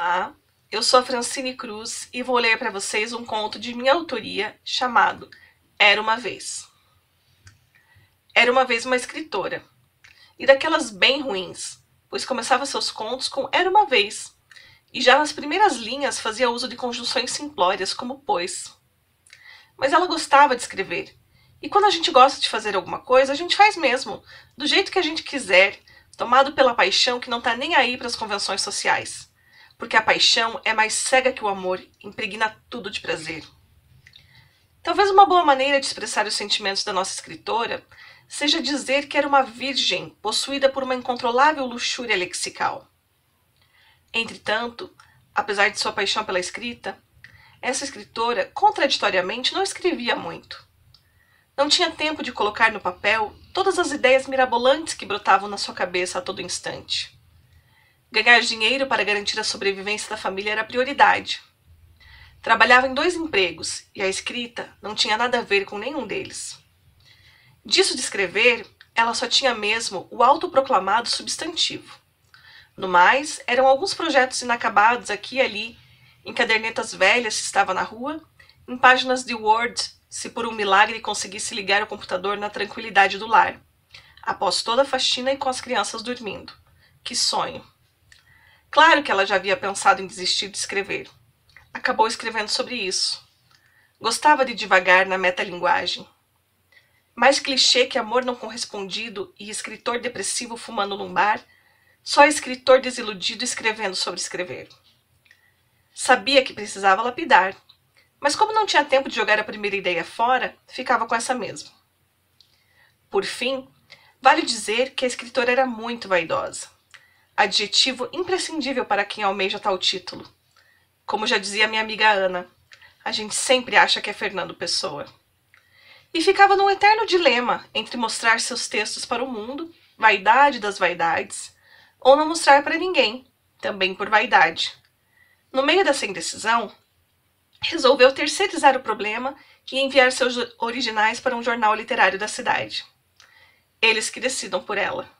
Olá, eu sou a Francine Cruz e vou ler para vocês um conto de minha autoria chamado Era uma Vez. Era uma vez uma escritora, e daquelas bem ruins, pois começava seus contos com Era uma Vez, e já nas primeiras linhas fazia uso de conjunções simplórias como pois. Mas ela gostava de escrever, e quando a gente gosta de fazer alguma coisa, a gente faz mesmo, do jeito que a gente quiser, tomado pela paixão que não está nem aí para as convenções sociais porque a paixão é mais cega que o amor, impregna tudo de prazer. Talvez uma boa maneira de expressar os sentimentos da nossa escritora seja dizer que era uma virgem possuída por uma incontrolável luxúria lexical. Entretanto, apesar de sua paixão pela escrita, essa escritora, contraditoriamente, não escrevia muito. Não tinha tempo de colocar no papel todas as ideias mirabolantes que brotavam na sua cabeça a todo instante. Ganhar dinheiro para garantir a sobrevivência da família era prioridade. Trabalhava em dois empregos e a escrita não tinha nada a ver com nenhum deles. Disso de escrever, ela só tinha mesmo o autoproclamado substantivo. No mais, eram alguns projetos inacabados aqui e ali, em cadernetas velhas se estava na rua, em páginas de Word se por um milagre conseguisse ligar o computador na tranquilidade do lar, após toda a faxina e com as crianças dormindo. Que sonho! Claro que ela já havia pensado em desistir de escrever. Acabou escrevendo sobre isso. Gostava de divagar na metalinguagem. Mais clichê que amor não correspondido e escritor depressivo fumando num bar, só escritor desiludido escrevendo sobre escrever. Sabia que precisava lapidar, mas como não tinha tempo de jogar a primeira ideia fora, ficava com essa mesma. Por fim, vale dizer que a escritora era muito vaidosa adjetivo imprescindível para quem almeja tal título. Como já dizia minha amiga Ana, a gente sempre acha que é Fernando Pessoa. E ficava num eterno dilema entre mostrar seus textos para o mundo, vaidade das vaidades, ou não mostrar para ninguém, também por vaidade. No meio dessa indecisão, resolveu terceirizar o problema e enviar seus originais para um jornal literário da cidade. Eles que decidam por ela.